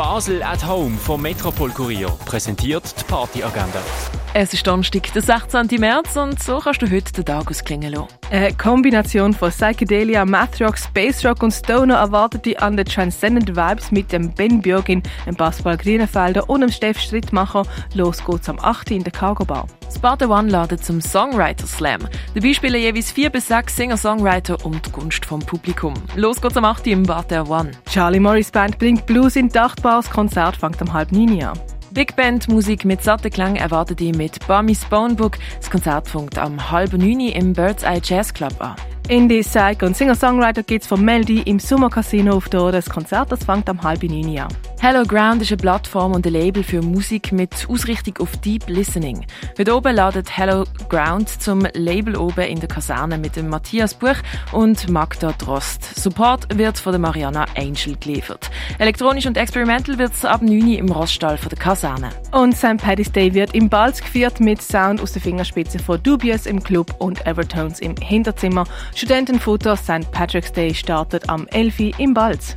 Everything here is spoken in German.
Basel at Home vom Metropol Kurier präsentiert die Partyagenda. Es ist Donnerstag, der 16. März und so kannst du heute den Tag ausklingen lassen. Eine Kombination von Psychedelia, Mathrock, Space Rock und Stoner erwartet dich an den Transcendent Vibes mit dem Ben Björgin, dem Basketball Grünenfelder und dem Steff Strittmacher. Los geht's am 8. in der Cargo Bar. Das Bad One ladet zum Songwriter Slam. Dabei spielen jeweils vier bis sechs Singer-Songwriter um die Gunst vom Publikum. Los geht's am 8. im Bad One. Charlie Morris Band bringt Blues in die Achtbar. Das Konzert fängt um halb neun an. Big Band Musik mit satten Klang erwartet ihr mit Bamis Bonebook. Das Konzert fängt am halb neun im Bird's Eye Jazz Club an. Indie, Psych und Singer-Songwriter geht's von Melody im Sommercasino auf der Das Konzert das fängt am halb neun an. Hello Ground ist eine Plattform und ein Label für Musik mit Ausrichtung auf Deep Listening. Heute oben ladet Hello Ground zum Label oben in der Kaserne mit dem Matthias Buch und Magda Drost. Support wird von der Mariana Angel geliefert. Elektronisch und experimental wird es ab 9 Uhr im Roststall von der Kaserne. Und St. Paddy's Day wird im Balz geführt mit Sound aus der Fingerspitze von Dubious im Club und Evertones im Hinterzimmer. Studentenfoto St. Patrick's Day startet am 11 Uhr im Balz.